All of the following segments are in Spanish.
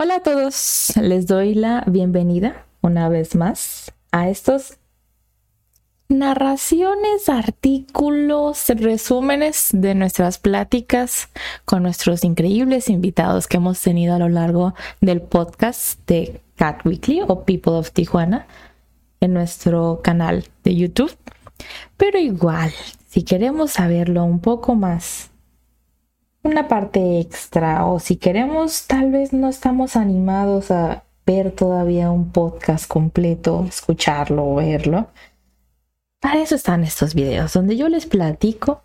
Hola a todos, les doy la bienvenida una vez más a estos narraciones, artículos, resúmenes de nuestras pláticas con nuestros increíbles invitados que hemos tenido a lo largo del podcast de Cat Weekly o People of Tijuana en nuestro canal de YouTube. Pero igual, si queremos saberlo un poco más, una parte extra o si queremos, tal vez no estamos animados a ver todavía un podcast completo, escucharlo o verlo. Para eso están estos videos donde yo les platico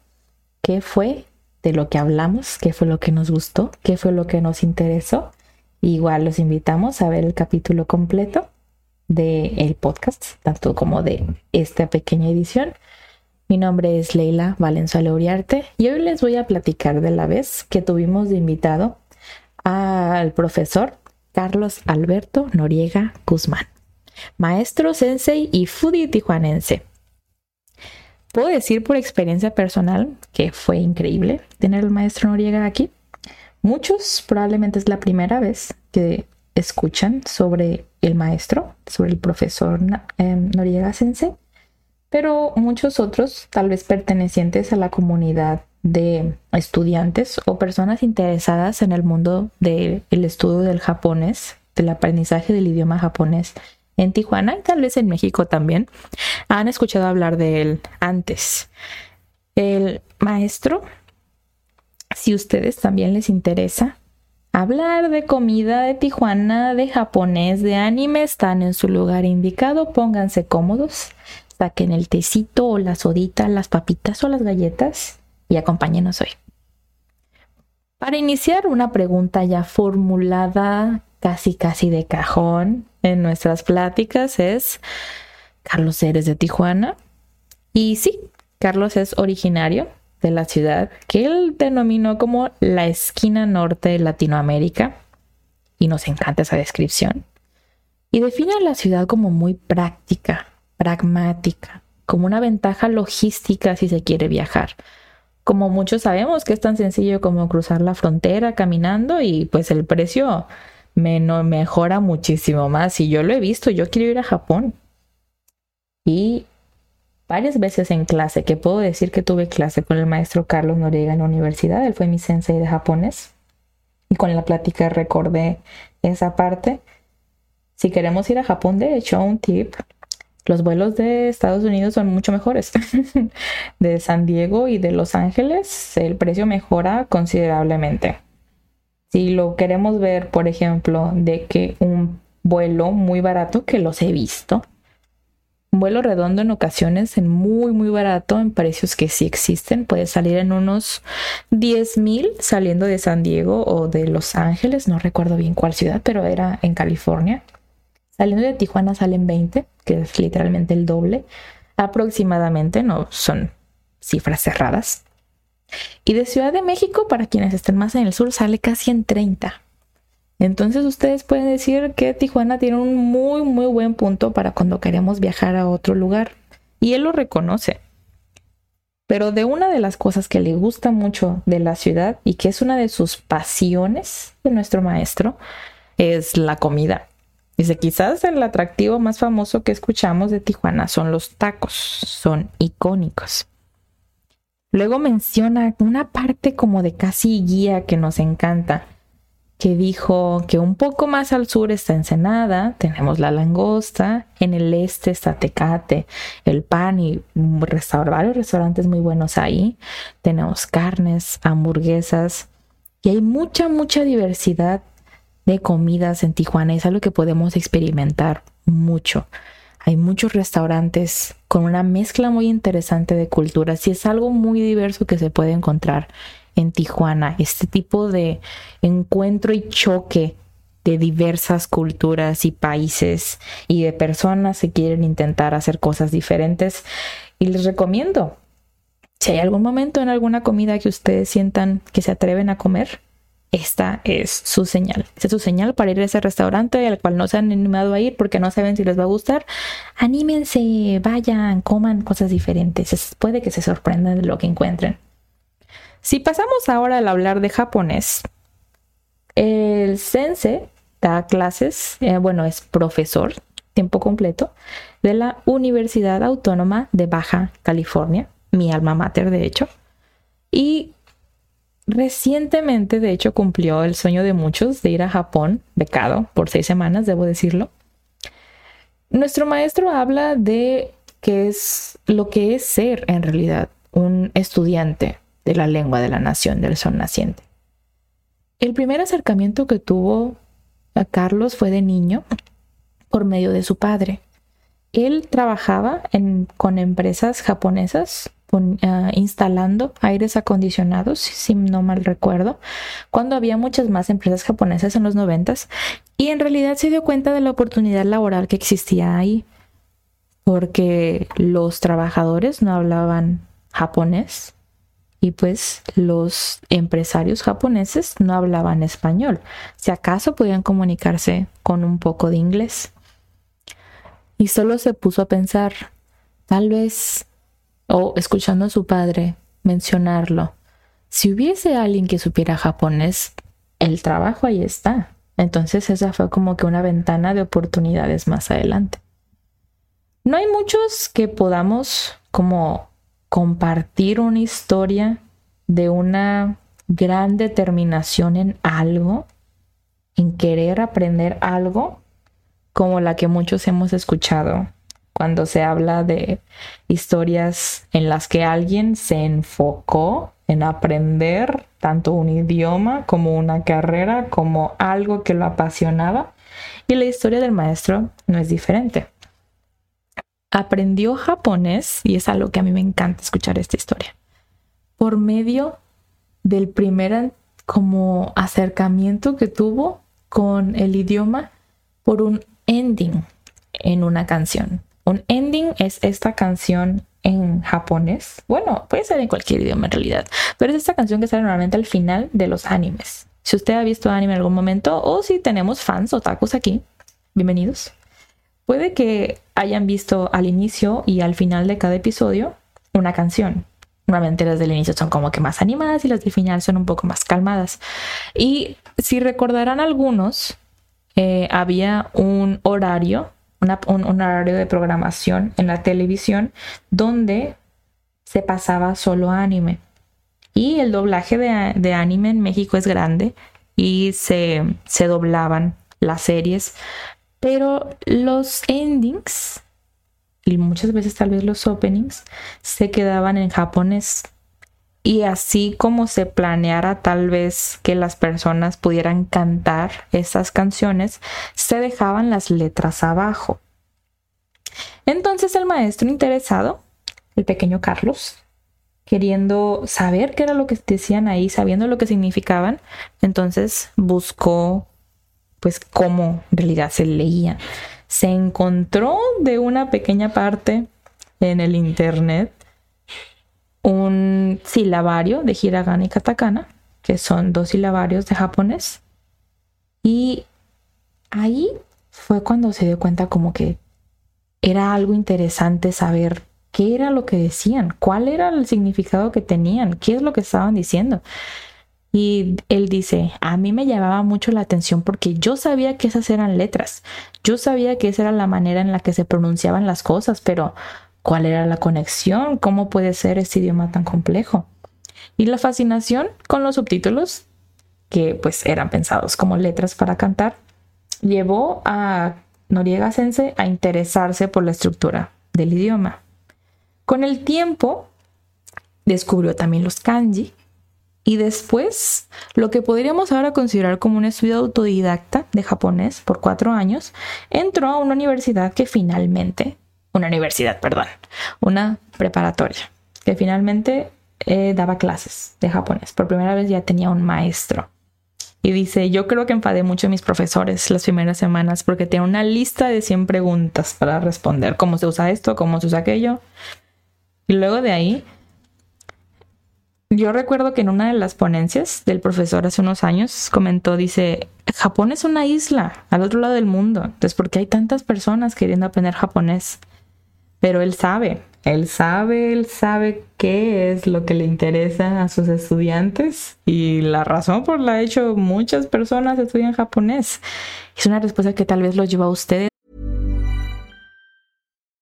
qué fue de lo que hablamos, qué fue lo que nos gustó, qué fue lo que nos interesó. Igual los invitamos a ver el capítulo completo del el podcast, tanto como de esta pequeña edición. Mi nombre es Leila Valenzuela Uriarte y hoy les voy a platicar de la vez que tuvimos de invitado al profesor Carlos Alberto Noriega Guzmán, maestro sensei y foodie tijuanense. Puedo decir por experiencia personal que fue increíble tener al maestro Noriega aquí. Muchos probablemente es la primera vez que escuchan sobre el maestro, sobre el profesor eh, Noriega Sensei, pero muchos otros, tal vez pertenecientes a la comunidad de estudiantes o personas interesadas en el mundo del estudio del japonés, del aprendizaje del idioma japonés en Tijuana y tal vez en México también, han escuchado hablar de él antes. El maestro, si ustedes también les interesa hablar de comida de Tijuana, de japonés, de anime, están en su lugar indicado, pónganse cómodos, saquen el tecito o la sodita, las papitas o las galletas y acompáñenos hoy. Para iniciar una pregunta ya formulada casi casi de cajón en nuestras pláticas es, Carlos, ¿eres de Tijuana? Y sí, Carlos es originario de la ciudad que él denominó como la esquina norte de Latinoamérica, y nos encanta esa descripción, y define a la ciudad como muy práctica, pragmática, como una ventaja logística si se quiere viajar. Como muchos sabemos que es tan sencillo como cruzar la frontera caminando y pues el precio me mejora muchísimo más. Y yo lo he visto, yo quiero ir a Japón. Y varias veces en clase, que puedo decir que tuve clase con el maestro Carlos Noriega en la universidad, él fue mi sensei de japonés. Y con la plática recordé esa parte. Si queremos ir a Japón, de hecho, un tip, los vuelos de Estados Unidos son mucho mejores. de San Diego y de Los Ángeles, el precio mejora considerablemente. Si lo queremos ver, por ejemplo, de que un vuelo muy barato, que los he visto, un vuelo redondo en ocasiones en muy, muy barato, en precios que sí existen, puede salir en unos 10 mil saliendo de San Diego o de Los Ángeles, no recuerdo bien cuál ciudad, pero era en California. Saliendo de Tijuana salen 20, que es literalmente el doble, aproximadamente, no son cifras cerradas. Y de Ciudad de México, para quienes estén más en el sur, sale casi en 30. Entonces ustedes pueden decir que Tijuana tiene un muy, muy buen punto para cuando queremos viajar a otro lugar. Y él lo reconoce. Pero de una de las cosas que le gusta mucho de la ciudad y que es una de sus pasiones de nuestro maestro es la comida. Dice, quizás el atractivo más famoso que escuchamos de Tijuana son los tacos, son icónicos. Luego menciona una parte como de casi guía que nos encanta, que dijo que un poco más al sur está Ensenada, tenemos la langosta, en el este está Tecate, el pan y varios restaurantes muy buenos ahí, tenemos carnes, hamburguesas y hay mucha, mucha diversidad de comidas en Tijuana, es algo que podemos experimentar mucho. Hay muchos restaurantes con una mezcla muy interesante de culturas y es algo muy diverso que se puede encontrar en Tijuana, este tipo de encuentro y choque de diversas culturas y países y de personas que quieren intentar hacer cosas diferentes. Y les recomiendo, si hay algún momento en alguna comida que ustedes sientan que se atreven a comer, esta es su señal. Esta es su señal para ir a ese restaurante al cual no se han animado a ir porque no saben si les va a gustar. Anímense, vayan, coman cosas diferentes. puede que se sorprendan de lo que encuentren. Si pasamos ahora al hablar de japonés, el sensei da clases, eh, bueno, es profesor tiempo completo de la Universidad Autónoma de Baja California, mi alma mater de hecho, y Recientemente, de hecho, cumplió el sueño de muchos de ir a Japón, becado por seis semanas, debo decirlo. Nuestro maestro habla de qué es lo que es ser en realidad un estudiante de la lengua de la nación del sol naciente. El primer acercamiento que tuvo a Carlos fue de niño por medio de su padre. Él trabajaba con empresas japonesas Ah, instalando aires acondicionados, si no mal recuerdo, cuando había muchas más empresas japonesas en los noventas y en realidad se dio cuenta de la oportunidad laboral que existía ahí porque los trabajadores no hablaban japonés y pues los empresarios japoneses no hablaban español. Si acaso podían comunicarse con un poco de inglés. Y solo se puso a pensar, tal vez o escuchando a su padre mencionarlo. Si hubiese alguien que supiera japonés, el trabajo ahí está. Entonces esa fue como que una ventana de oportunidades más adelante. No hay muchos que podamos como compartir una historia de una gran determinación en algo, en querer aprender algo, como la que muchos hemos escuchado cuando se habla de historias en las que alguien se enfocó en aprender tanto un idioma como una carrera, como algo que lo apasionaba. Y la historia del maestro no es diferente. Aprendió japonés, y es algo que a mí me encanta escuchar esta historia, por medio del primer como acercamiento que tuvo con el idioma por un ending en una canción. Un ending es esta canción en japonés. Bueno, puede ser en cualquier idioma en realidad, pero es esta canción que sale normalmente al final de los animes. Si usted ha visto anime en algún momento o si tenemos fans otakus aquí, bienvenidos. Puede que hayan visto al inicio y al final de cada episodio una canción. Normalmente las del inicio son como que más animadas y las del final son un poco más calmadas. Y si recordarán algunos, eh, había un horario un, horario de programación en la televisión donde se pasaba solo anime. Y el doblaje de, anime en México es grande y se, se doblaban las series, pero los endings y muchas veces tal vez los openings se quedaban en japonés. Y así como se planeara tal vez que las personas pudieran cantar esas canciones, se dejaban las letras abajo. Entonces el maestro interesado, el pequeño Carlos, queriendo saber qué era lo que decían ahí, sabiendo lo que significaban, entonces buscó pues cómo en realidad se leían. Se encontró de una pequeña parte en el internet un silabario de hiragana y katakana, que son dos silabarios de japonés. Y ahí fue cuando se dio cuenta como que era algo interesante saber qué era lo que decían, cuál era el significado que tenían, qué es lo que estaban diciendo. Y él dice, a mí me llamaba mucho la atención porque yo sabía que esas eran letras, yo sabía que esa era la manera en la que se pronunciaban las cosas, pero ¿cuál era la conexión? ¿Cómo puede ser ese idioma tan complejo? Y la fascinación con los subtítulos, que pues eran pensados como letras para cantar, llevó a Noriega Sense a interesarse por la estructura del idioma. Con el tiempo, descubrió también los kanji y después lo que podríamos ahora considerar como un estudio autodidacta de japonés por cuatro años, entró a una universidad que finalmente, una universidad, perdón, una preparatoria, que finalmente eh, daba clases de japonés. Por primera vez ya tenía un maestro. Y dice, yo creo que enfadé mucho a mis profesores las primeras semanas porque tenía una lista de 100 preguntas para responder. ¿Cómo se usa esto? ¿Cómo se usa aquello? Y luego de ahí, yo recuerdo que en una de las ponencias del profesor hace unos años comentó, dice, Japón es una isla al otro lado del mundo. Entonces, ¿por qué hay tantas personas queriendo aprender japonés? Pero él sabe, él sabe, él sabe qué es lo que le interesa a sus estudiantes y la razón por la hecho muchas personas estudian japonés. Es una respuesta que tal vez lo lleva a ustedes.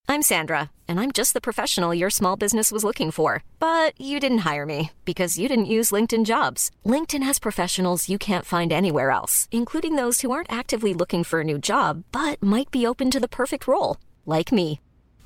I'm Sandra, and I'm just the professional your small business was looking for. But you didn't hire me because you didn't use LinkedIn jobs. LinkedIn has professionals you can't find anywhere else, including those who aren't actively looking for a new job but might be open to the perfect role, like me.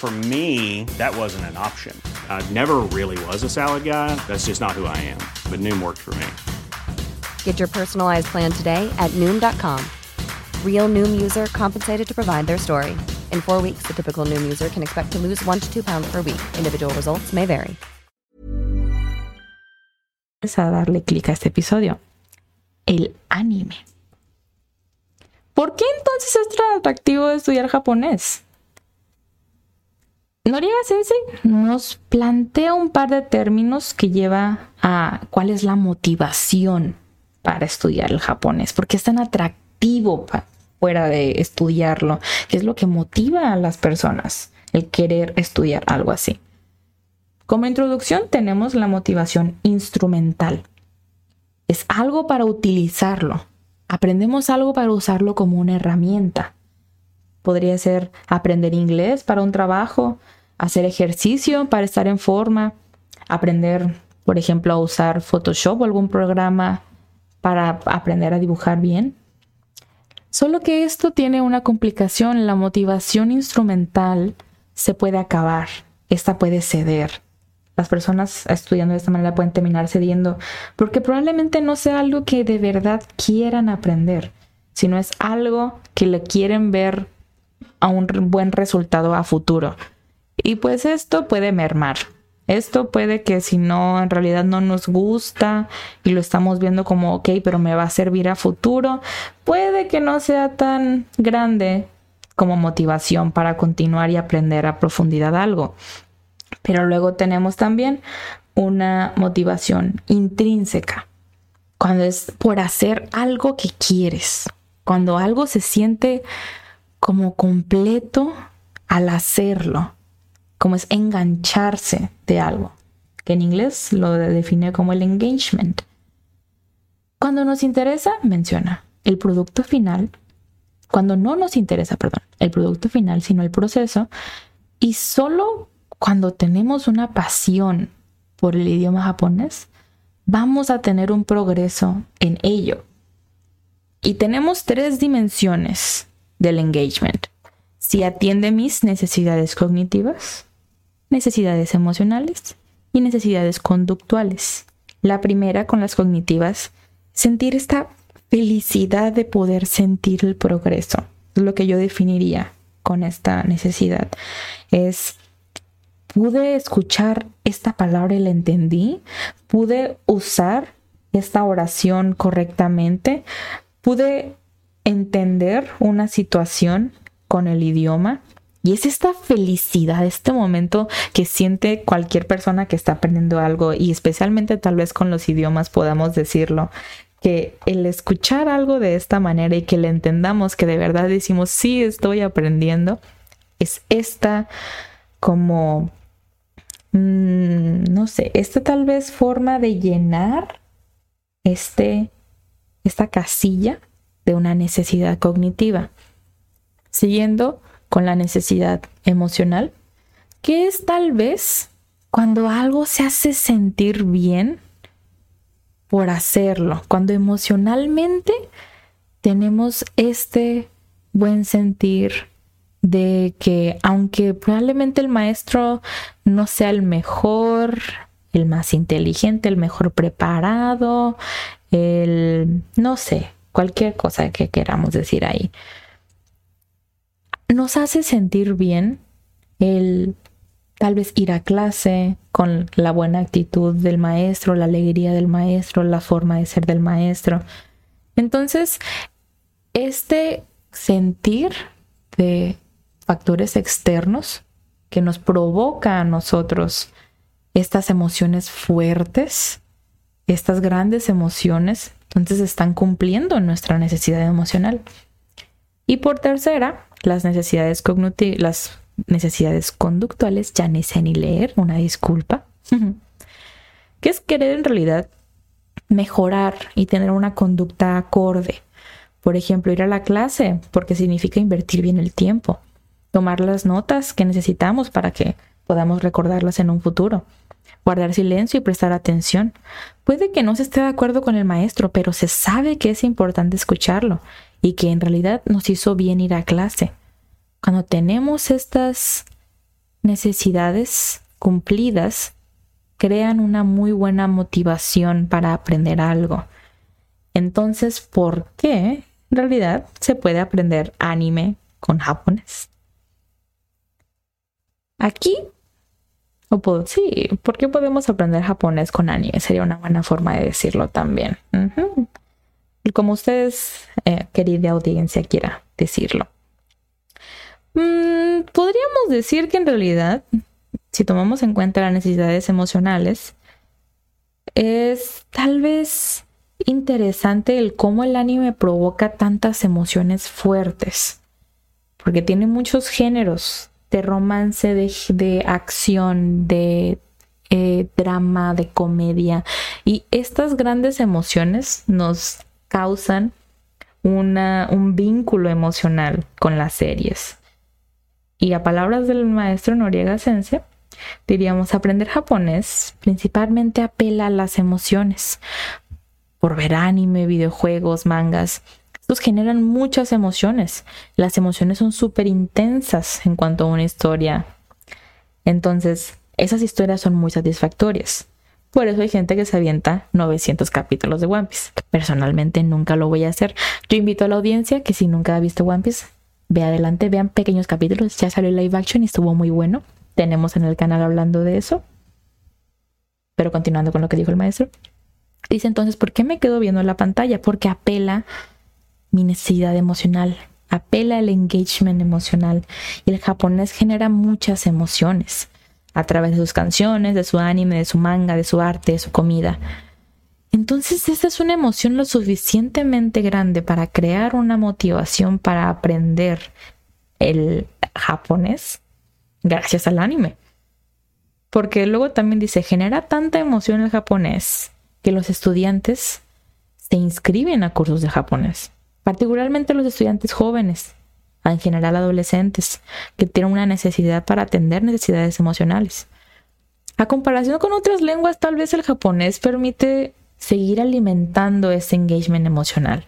For me, that wasn't an option. I never really was a salad guy. That's just not who I am. But Noom worked for me. Get your personalized plan today at Noom.com. Real Noom user compensated to provide their story. In four weeks, the typical Noom user can expect to lose one to two pounds per week. Individual results may vary. a darle clic a este episodio. El anime. ¿Por qué entonces es tan atractivo estudiar japonés? Noriega Sensei nos plantea un par de términos que lleva a cuál es la motivación para estudiar el japonés, porque es tan atractivo fuera de estudiarlo, qué es lo que motiva a las personas el querer estudiar algo así. Como introducción tenemos la motivación instrumental. Es algo para utilizarlo. Aprendemos algo para usarlo como una herramienta. Podría ser aprender inglés para un trabajo, hacer ejercicio para estar en forma, aprender, por ejemplo, a usar Photoshop o algún programa para aprender a dibujar bien. Solo que esto tiene una complicación. La motivación instrumental se puede acabar. Esta puede ceder. Las personas estudiando de esta manera pueden terminar cediendo porque probablemente no sea algo que de verdad quieran aprender, sino es algo que le quieren ver a un buen resultado a futuro. Y pues esto puede mermar. Esto puede que si no, en realidad no nos gusta y lo estamos viendo como, ok, pero me va a servir a futuro, puede que no sea tan grande como motivación para continuar y aprender a profundidad algo. Pero luego tenemos también una motivación intrínseca, cuando es por hacer algo que quieres, cuando algo se siente como completo al hacerlo como es engancharse de algo, que en inglés lo define como el engagement. Cuando nos interesa, menciona el producto final. Cuando no nos interesa, perdón, el producto final, sino el proceso. Y solo cuando tenemos una pasión por el idioma japonés, vamos a tener un progreso en ello. Y tenemos tres dimensiones del engagement. Si atiende mis necesidades cognitivas, necesidades emocionales y necesidades conductuales. La primera con las cognitivas, sentir esta felicidad de poder sentir el progreso. Es lo que yo definiría con esta necesidad. Es, pude escuchar esta palabra y la entendí, pude usar esta oración correctamente, pude entender una situación con el idioma, y es esta felicidad, este momento que siente cualquier persona que está aprendiendo algo y especialmente tal vez con los idiomas podamos decirlo, que el escuchar algo de esta manera y que le entendamos que de verdad decimos, sí, estoy aprendiendo, es esta como, mm, no sé, esta tal vez forma de llenar este, esta casilla de una necesidad cognitiva. Siguiendo con la necesidad emocional, que es tal vez cuando algo se hace sentir bien, por hacerlo, cuando emocionalmente tenemos este buen sentir de que aunque probablemente el maestro no sea el mejor, el más inteligente, el mejor preparado, el no sé, cualquier cosa que queramos decir ahí, nos hace sentir bien el tal vez ir a clase con la buena actitud del maestro, la alegría del maestro, la forma de ser del maestro. Entonces, este sentir de factores externos que nos provoca a nosotros estas emociones fuertes, estas grandes emociones, entonces están cumpliendo nuestra necesidad emocional. Y por tercera, las necesidades cognitivas, las necesidades conductuales, ya ni sé ni leer, una disculpa, que es querer en realidad mejorar y tener una conducta acorde. Por ejemplo, ir a la clase, porque significa invertir bien el tiempo, tomar las notas que necesitamos para que podamos recordarlas en un futuro, guardar silencio y prestar atención. Puede que no se esté de acuerdo con el maestro, pero se sabe que es importante escucharlo y que en realidad nos hizo bien ir a clase. Cuando tenemos estas necesidades cumplidas, crean una muy buena motivación para aprender algo. Entonces, ¿por qué en realidad se puede aprender anime con japonés? Aquí, o puedo, sí, ¿por qué podemos aprender japonés con anime? Sería una buena forma de decirlo también. Como ustedes, eh, querida audiencia, quiera decirlo. Mm, podríamos decir que en realidad, si tomamos en cuenta las necesidades emocionales, es tal vez interesante el cómo el anime provoca tantas emociones fuertes, porque tiene muchos géneros de romance, de, acción, de eh, drama, de comedia, y estas grandes emociones nos causan un vínculo emocional con las series. Y a palabras del maestro Noriega Sensei, diríamos aprender japonés principalmente apela a las emociones. Por ver anime, videojuegos, mangas, generan muchas emociones. Las emociones son súper intensas en cuanto a una historia. Entonces, esas historias son muy satisfactorias. Por eso hay gente que se avienta 900 capítulos de One Piece. Personalmente nunca lo voy a hacer. Yo invito a la audiencia que si nunca ha visto One Piece, ve adelante, vean pequeños capítulos. Ya salió live action y estuvo muy bueno. Tenemos en el canal hablando de eso. Pero continuando con lo que dijo el maestro. Dice entonces, ¿por qué me quedo viendo la pantalla? Porque apela mi necesidad emocional, apela el engagement emocional. Y el japonés genera muchas emociones a través de sus canciones, de su anime, de su manga, de su arte, de su comida. Entonces, esta es una emoción lo suficientemente grande para crear una motivación para aprender el japonés gracias al anime. Porque luego también dice, genera tanta emoción el japonés que los estudiantes se inscriben a cursos de japonés, particularmente los estudiantes jóvenes, en general adolescentes, que tienen una necesidad para atender necesidades emocionales. A comparación con otras lenguas, tal vez el japonés permite seguir alimentando ese engagement emocional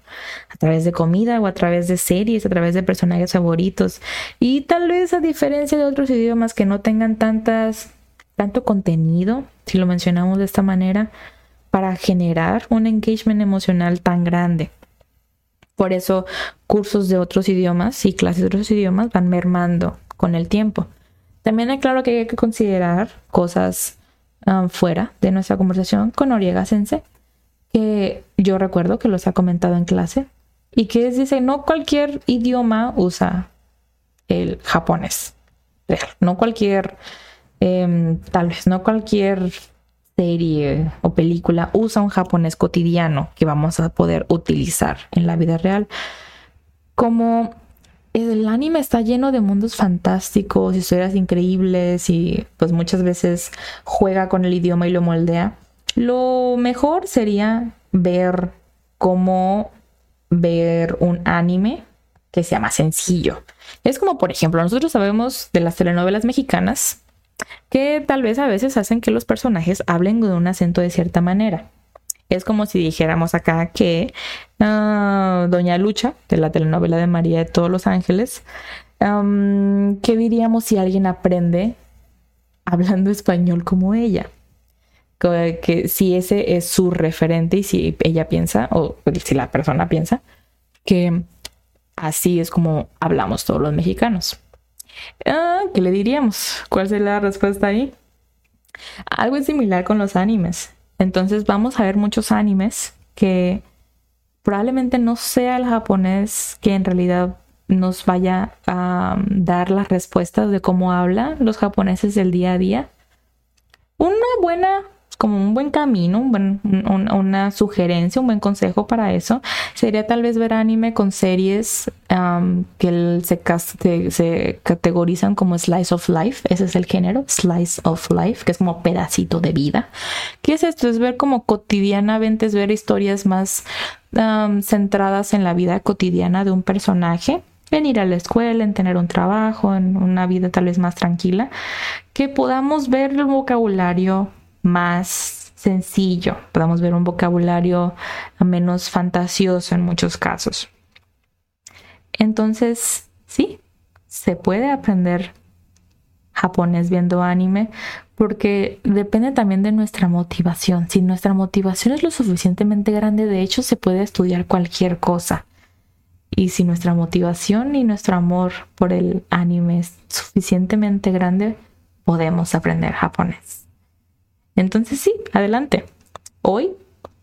a través de comida o a través de series, a través de personajes favoritos y tal vez a diferencia de otros idiomas que no tengan tantas tanto contenido, si lo mencionamos de esta manera, para generar un engagement emocional tan grande. Por eso cursos de otros idiomas y clases de otros idiomas van mermando con el tiempo. También es claro que hay que considerar cosas um, fuera de nuestra conversación con Oriega Sensei que yo recuerdo que los ha comentado en clase y que es, dice, no cualquier idioma usa el japonés no cualquier, em, tal vez no cualquier serie o película usa un japonés cotidiano que vamos a poder utilizar en la vida real. Como el anime está lleno de mundos fantásticos, historias increíbles y pues muchas veces juega con el idioma y lo moldea. Lo mejor sería ver cómo ver un anime que sea más sencillo. Es como, por ejemplo, nosotros sabemos de las telenovelas mexicanas que tal vez a veces hacen que los personajes hablen con un acento de cierta manera. Es como si dijéramos acá que uh, Doña Lucha, de la telenovela de María de todos los ángeles, ¿qué diríamos si alguien aprende hablando español como ella? Que si ese es su referente y si ella piensa, o si la persona piensa, que así es como hablamos todos los mexicanos. Ah, ¿Qué le diríamos? ¿Cuál sería la respuesta ahí? Algo es similar con los animes. Entonces vamos a ver muchos animes que probablemente no sea el japonés que en realidad nos vaya a dar las respuestas de cómo hablan los japoneses del día a día. Una buena como un buen camino, una sugerencia, un buen consejo para eso, sería tal vez ver anime con series que se, categorizan como slice of life, ese es el género, slice of life, que es como pedacito de vida. ¿Qué es esto? Es ver como cotidianamente, es ver historias más centradas en la vida cotidiana de un personaje en ir a la escuela, en tener un trabajo, en una vida tal vez más tranquila, que podamos ver el vocabulario más sencillo, podamos ver un vocabulario menos fantasioso en muchos casos. Entonces, sí, se puede aprender japonés viendo anime porque depende también de nuestra motivación. Si nuestra motivación es lo suficientemente grande, de hecho se puede estudiar cualquier cosa. Y si nuestra motivación y nuestro amor por el anime es suficientemente grande, podemos aprender japonés. Entonces sí, adelante. Hoy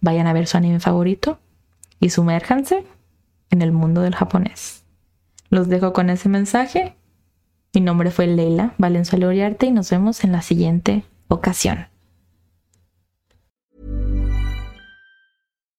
vayan a ver su anime favorito y sumérjanse en el mundo del japonés. Los dejo con ese mensaje. Mi nombre fue Leila Valenzuela Uriarte y nos vemos en la siguiente ocasión.